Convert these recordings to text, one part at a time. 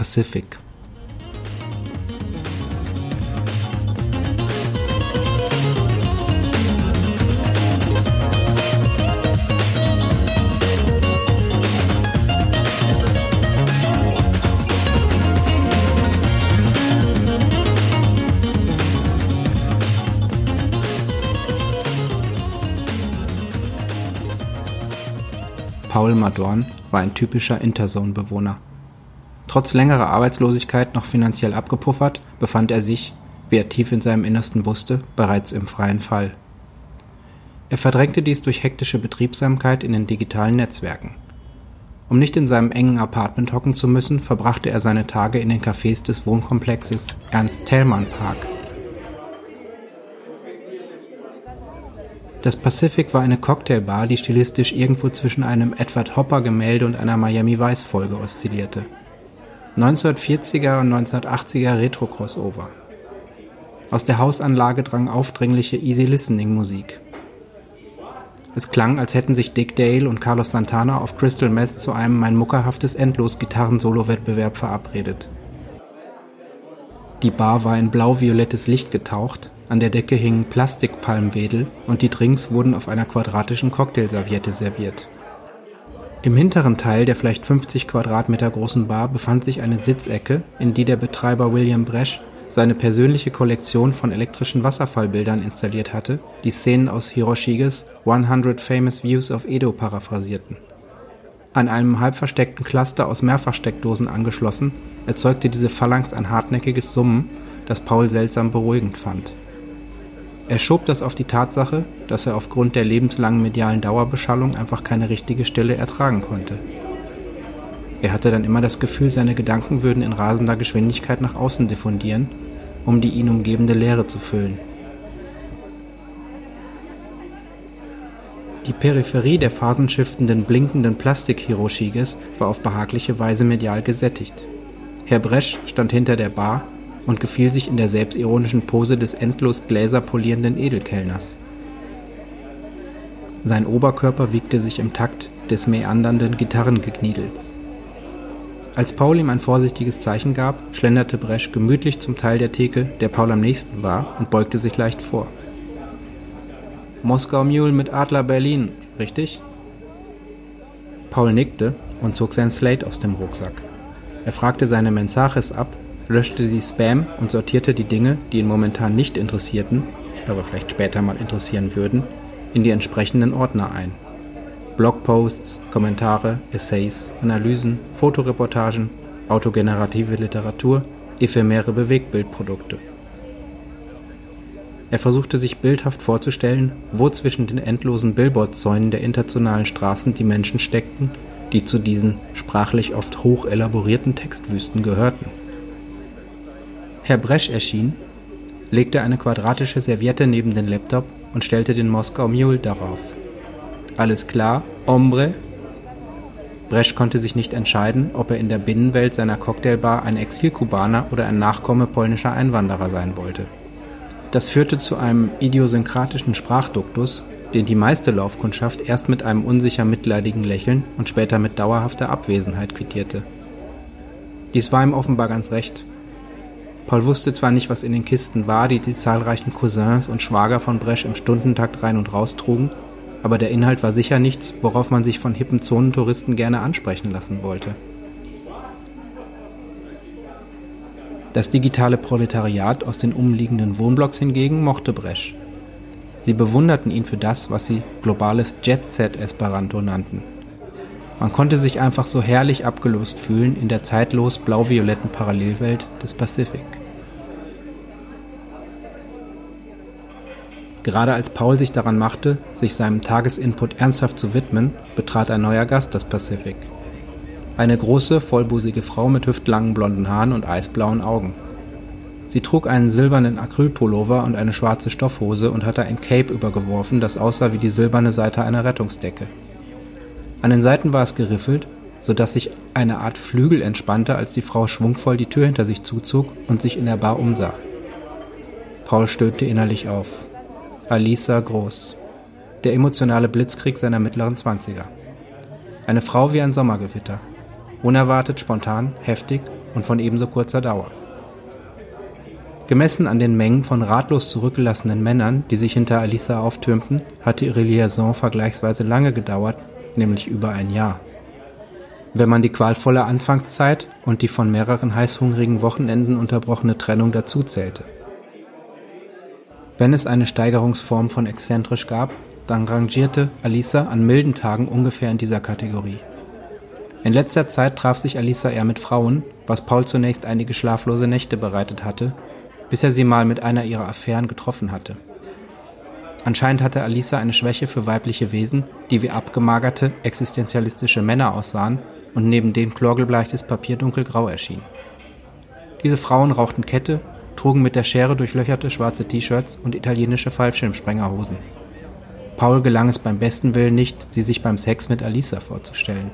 Pacific. Paul Madorn war ein typischer Interzone-Bewohner. Trotz längerer Arbeitslosigkeit noch finanziell abgepuffert, befand er sich, wie er tief in seinem Innersten wusste, bereits im freien Fall. Er verdrängte dies durch hektische Betriebsamkeit in den digitalen Netzwerken. Um nicht in seinem engen Apartment hocken zu müssen, verbrachte er seine Tage in den Cafés des Wohnkomplexes Ernst-Thälmann-Park Das Pacific war eine Cocktailbar, die stilistisch irgendwo zwischen einem Edward Hopper-Gemälde und einer Miami Vice-Folge oszillierte. 1940er und 1980er Retro-Crossover. Aus der Hausanlage drang aufdringliche Easy-Listening-Musik. Es klang, als hätten sich Dick Dale und Carlos Santana auf Crystal Mess zu einem mein muckerhaftes Endlos-Gitarren-Solo-Wettbewerb verabredet. Die Bar war in blau-violettes Licht getaucht, an der Decke hingen Plastikpalmwedel und die Drinks wurden auf einer quadratischen Cocktailserviette serviert. Im hinteren Teil der vielleicht 50 Quadratmeter großen Bar befand sich eine Sitzecke, in die der Betreiber William Bresch seine persönliche Kollektion von elektrischen Wasserfallbildern installiert hatte, die Szenen aus Hiroshiges 100 Famous Views of Edo paraphrasierten. An einem halb versteckten Cluster aus Mehrfachsteckdosen angeschlossen, erzeugte diese Phalanx ein hartnäckiges Summen, das Paul seltsam beruhigend fand er schob das auf die Tatsache, dass er aufgrund der lebenslangen medialen Dauerbeschallung einfach keine richtige Stille ertragen konnte. Er hatte dann immer das Gefühl, seine Gedanken würden in rasender Geschwindigkeit nach außen diffundieren, um die ihn umgebende Leere zu füllen. Die Peripherie der phasenschiftenden, blinkenden Plastik-Hiroshiges war auf behagliche Weise medial gesättigt. Herr Bresch stand hinter der Bar und gefiel sich in der selbstironischen Pose des endlos Gläser polierenden Edelkellners. Sein Oberkörper wiegte sich im Takt des meandernden Gitarrengekniedels. Als Paul ihm ein vorsichtiges Zeichen gab, schlenderte Bresch gemütlich zum Teil der Theke, der Paul am nächsten war, und beugte sich leicht vor. Moskau Mule mit Adler Berlin, richtig? Paul nickte und zog sein Slate aus dem Rucksack. Er fragte seine Mensajes ab, löschte sie Spam und sortierte die Dinge, die ihn momentan nicht interessierten, aber vielleicht später mal interessieren würden, in die entsprechenden Ordner ein. Blogposts, Kommentare, Essays, Analysen, Fotoreportagen, autogenerative Literatur, ephemere Bewegbildprodukte. Er versuchte sich bildhaft vorzustellen, wo zwischen den endlosen Billboardzäunen der internationalen Straßen die Menschen steckten, die zu diesen sprachlich oft hoch elaborierten Textwüsten gehörten. Herr Bresch erschien, legte eine quadratische Serviette neben den Laptop und stellte den Moskau Mule darauf. Alles klar, Hombre? Bresch konnte sich nicht entscheiden, ob er in der Binnenwelt seiner Cocktailbar ein Exilkubaner oder ein Nachkomme polnischer Einwanderer sein wollte. Das führte zu einem idiosynkratischen Sprachduktus, den die meiste Laufkundschaft erst mit einem unsicher mitleidigen Lächeln und später mit dauerhafter Abwesenheit quittierte. Dies war ihm offenbar ganz recht. Paul wusste zwar nicht, was in den Kisten war, die die zahlreichen Cousins und Schwager von Bresch im Stundentakt rein und raus trugen, aber der Inhalt war sicher nichts, worauf man sich von hippen Zonentouristen gerne ansprechen lassen wollte. Das digitale Proletariat aus den umliegenden Wohnblocks hingegen mochte Bresch. Sie bewunderten ihn für das, was sie globales Jet-Set-Esperanto nannten. Man konnte sich einfach so herrlich abgelost fühlen in der zeitlos blau-violetten Parallelwelt des Pazifik. Gerade als Paul sich daran machte, sich seinem Tagesinput ernsthaft zu widmen, betrat ein neuer Gast das Pacific. Eine große, vollbusige Frau mit hüftlangen blonden Haaren und eisblauen Augen. Sie trug einen silbernen Acrylpullover und eine schwarze Stoffhose und hatte ein Cape übergeworfen, das aussah wie die silberne Seite einer Rettungsdecke. An den Seiten war es geriffelt, so dass sich eine Art Flügel entspannte, als die Frau schwungvoll die Tür hinter sich zuzog und sich in der Bar umsah. Paul stöhnte innerlich auf. Alisa Groß. Der emotionale Blitzkrieg seiner mittleren Zwanziger. Eine Frau wie ein Sommergewitter. Unerwartet, spontan, heftig und von ebenso kurzer Dauer. Gemessen an den Mengen von ratlos zurückgelassenen Männern, die sich hinter Alisa auftürmten, hatte ihre Liaison vergleichsweise lange gedauert, nämlich über ein Jahr. Wenn man die qualvolle Anfangszeit und die von mehreren heißhungrigen Wochenenden unterbrochene Trennung dazuzählte. Wenn es eine Steigerungsform von exzentrisch gab, dann rangierte Alisa an milden Tagen ungefähr in dieser Kategorie. In letzter Zeit traf sich Alisa eher mit Frauen, was Paul zunächst einige schlaflose Nächte bereitet hatte bis er sie mal mit einer ihrer Affären getroffen hatte. Anscheinend hatte Alisa eine Schwäche für weibliche Wesen, die wie abgemagerte, existenzialistische Männer aussahen und neben denen chlorgelbleichtes Papier dunkelgrau erschien. Diese Frauen rauchten Kette, trugen mit der Schere durchlöcherte schwarze T-Shirts und italienische Fallschirmsprengerhosen. Paul gelang es beim besten Willen nicht, sie sich beim Sex mit Alisa vorzustellen.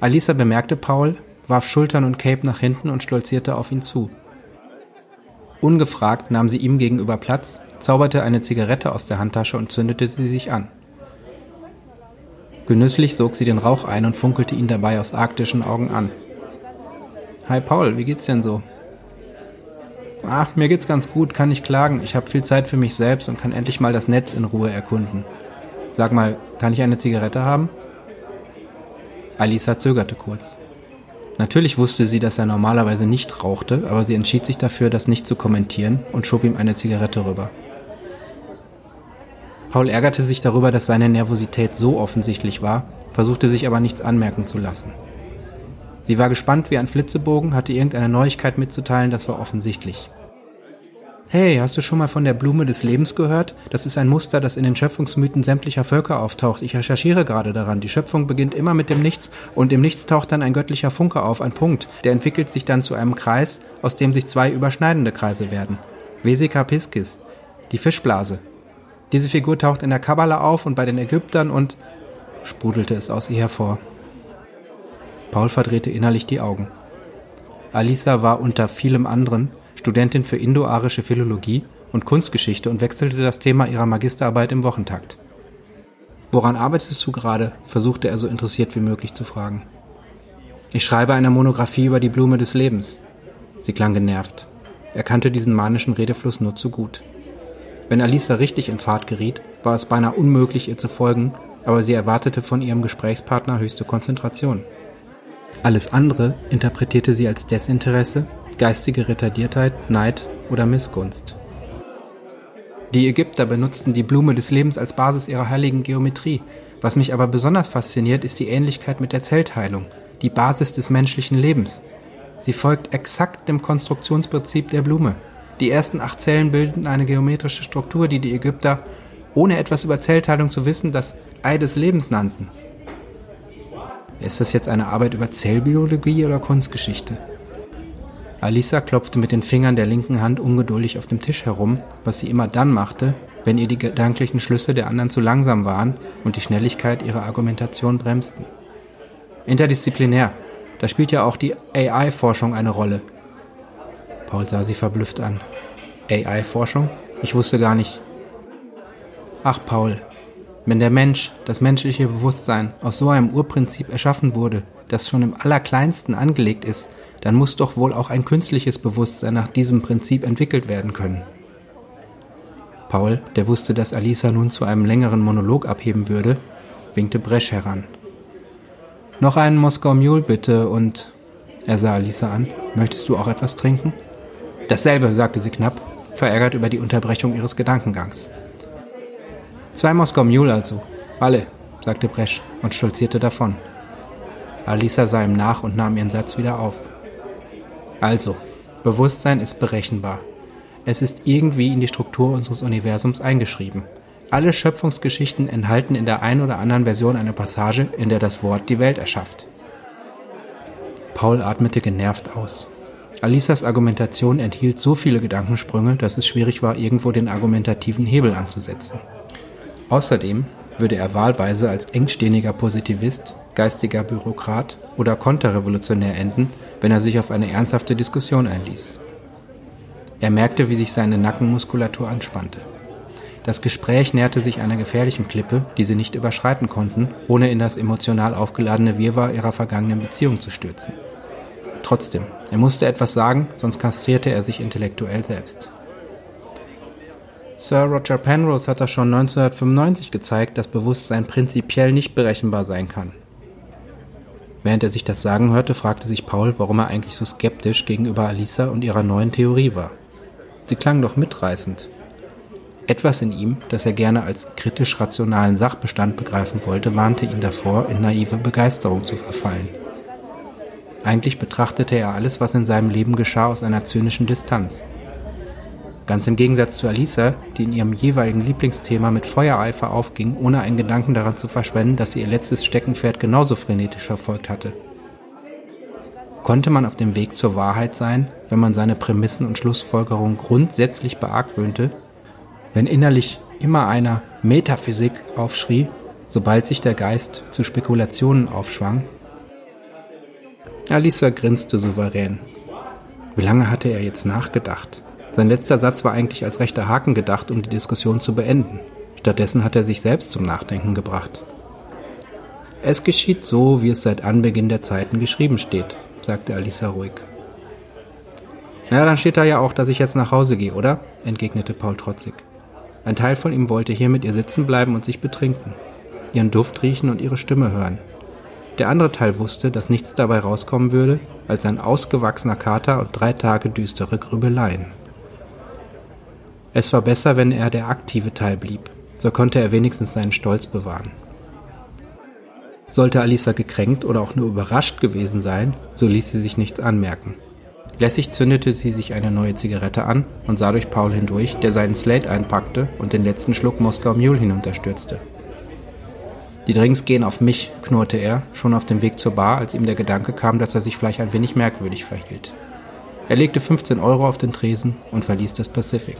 Alisa bemerkte Paul, warf Schultern und Cape nach hinten und stolzierte auf ihn zu. Ungefragt nahm sie ihm gegenüber Platz, zauberte eine Zigarette aus der Handtasche und zündete sie sich an. Genüsslich sog sie den Rauch ein und funkelte ihn dabei aus arktischen Augen an. Hi Paul, wie geht's denn so? Ach, mir geht's ganz gut, kann nicht klagen. Ich habe viel Zeit für mich selbst und kann endlich mal das Netz in Ruhe erkunden. Sag mal, kann ich eine Zigarette haben? Alisa zögerte kurz. Natürlich wusste sie, dass er normalerweise nicht rauchte, aber sie entschied sich dafür, das nicht zu kommentieren und schob ihm eine Zigarette rüber. Paul ärgerte sich darüber, dass seine Nervosität so offensichtlich war, versuchte sich aber nichts anmerken zu lassen. Sie war gespannt wie ein Flitzebogen, hatte irgendeine Neuigkeit mitzuteilen, das war offensichtlich. Hey, hast du schon mal von der Blume des Lebens gehört? Das ist ein Muster, das in den Schöpfungsmythen sämtlicher Völker auftaucht. Ich recherchiere gerade daran. Die Schöpfung beginnt immer mit dem Nichts und im Nichts taucht dann ein göttlicher Funke auf, ein Punkt. Der entwickelt sich dann zu einem Kreis, aus dem sich zwei überschneidende Kreise werden. Vesica Piscis, die Fischblase. Diese Figur taucht in der Kabbala auf und bei den Ägyptern und sprudelte es aus ihr hervor. Paul verdrehte innerlich die Augen. Alisa war unter vielem anderen Studentin für indoarische Philologie und Kunstgeschichte und wechselte das Thema ihrer Magisterarbeit im Wochentakt. Woran arbeitest du gerade? versuchte er so interessiert wie möglich zu fragen. Ich schreibe eine Monographie über die Blume des Lebens. Sie klang genervt. Er kannte diesen manischen Redefluss nur zu gut. Wenn Alisa richtig in Fahrt geriet, war es beinahe unmöglich, ihr zu folgen, aber sie erwartete von ihrem Gesprächspartner höchste Konzentration. Alles andere interpretierte sie als Desinteresse geistige Retardiertheit, Neid oder Missgunst. Die Ägypter benutzten die Blume des Lebens als Basis ihrer heiligen Geometrie. Was mich aber besonders fasziniert, ist die Ähnlichkeit mit der Zellteilung, die Basis des menschlichen Lebens. Sie folgt exakt dem Konstruktionsprinzip der Blume. Die ersten acht Zellen bilden eine geometrische Struktur, die die Ägypter, ohne etwas über Zellteilung zu wissen, das Ei des Lebens nannten. Ist das jetzt eine Arbeit über Zellbiologie oder Kunstgeschichte? Alisa klopfte mit den Fingern der linken Hand ungeduldig auf dem Tisch herum, was sie immer dann machte, wenn ihr die gedanklichen Schlüsse der anderen zu langsam waren und die Schnelligkeit ihrer Argumentation bremsten. Interdisziplinär, da spielt ja auch die AI-Forschung eine Rolle. Paul sah sie verblüfft an. AI-Forschung? Ich wusste gar nicht. Ach, Paul, wenn der Mensch, das menschliche Bewusstsein, aus so einem Urprinzip erschaffen wurde, das schon im Allerkleinsten angelegt ist, dann muss doch wohl auch ein künstliches Bewusstsein nach diesem Prinzip entwickelt werden können. Paul, der wusste, dass Alisa nun zu einem längeren Monolog abheben würde, winkte Bresch heran. Noch einen Moskau Mule bitte und er sah Alisa an. Möchtest du auch etwas trinken? Dasselbe, sagte sie knapp, verärgert über die Unterbrechung ihres Gedankengangs. Zwei Moskau Mule also. Alle, sagte Bresch und stolzierte davon. Alisa sah ihm nach und nahm ihren Satz wieder auf. Also, Bewusstsein ist berechenbar. Es ist irgendwie in die Struktur unseres Universums eingeschrieben. Alle Schöpfungsgeschichten enthalten in der einen oder anderen Version eine Passage, in der das Wort die Welt erschafft. Paul atmete genervt aus. Alisas Argumentation enthielt so viele Gedankensprünge, dass es schwierig war, irgendwo den argumentativen Hebel anzusetzen. Außerdem würde er wahlweise als engstehniger Positivist, geistiger Bürokrat oder konterrevolutionär enden, wenn er sich auf eine ernsthafte Diskussion einließ. Er merkte, wie sich seine Nackenmuskulatur anspannte. Das Gespräch näherte sich einer gefährlichen Klippe, die sie nicht überschreiten konnten, ohne in das emotional aufgeladene Wirrwarr ihrer vergangenen Beziehung zu stürzen. Trotzdem, er musste etwas sagen, sonst kastrierte er sich intellektuell selbst. Sir Roger Penrose hat das schon 1995 gezeigt, dass Bewusstsein prinzipiell nicht berechenbar sein kann. Während er sich das sagen hörte, fragte sich Paul, warum er eigentlich so skeptisch gegenüber Alisa und ihrer neuen Theorie war. Sie klang doch mitreißend. Etwas in ihm, das er gerne als kritisch-rationalen Sachbestand begreifen wollte, warnte ihn davor, in naive Begeisterung zu verfallen. Eigentlich betrachtete er alles, was in seinem Leben geschah, aus einer zynischen Distanz. Ganz im Gegensatz zu Alisa, die in ihrem jeweiligen Lieblingsthema mit Feuereifer aufging, ohne einen Gedanken daran zu verschwenden, dass sie ihr letztes Steckenpferd genauso frenetisch verfolgt hatte. Konnte man auf dem Weg zur Wahrheit sein, wenn man seine Prämissen und Schlussfolgerungen grundsätzlich beargwöhnte, wenn innerlich immer einer Metaphysik aufschrie, sobald sich der Geist zu Spekulationen aufschwang? Alisa grinste souverän. Wie lange hatte er jetzt nachgedacht? Sein letzter Satz war eigentlich als rechter Haken gedacht, um die Diskussion zu beenden. Stattdessen hat er sich selbst zum Nachdenken gebracht. Es geschieht so, wie es seit Anbeginn der Zeiten geschrieben steht, sagte Alisa ruhig. Na, dann steht da ja auch, dass ich jetzt nach Hause gehe, oder? entgegnete Paul trotzig. Ein Teil von ihm wollte hier mit ihr sitzen bleiben und sich betrinken, ihren Duft riechen und ihre Stimme hören. Der andere Teil wusste, dass nichts dabei rauskommen würde, als ein ausgewachsener Kater und drei Tage düstere Grübeleien. Es war besser, wenn er der aktive Teil blieb, so konnte er wenigstens seinen Stolz bewahren. Sollte Alisa gekränkt oder auch nur überrascht gewesen sein, so ließ sie sich nichts anmerken. Lässig zündete sie sich eine neue Zigarette an und sah durch Paul hindurch, der seinen Slate einpackte und den letzten Schluck Moskau Mule hinunterstürzte. Die Drinks gehen auf mich, knurrte er, schon auf dem Weg zur Bar, als ihm der Gedanke kam, dass er sich vielleicht ein wenig merkwürdig verhielt. Er legte 15 Euro auf den Tresen und verließ das Pacific.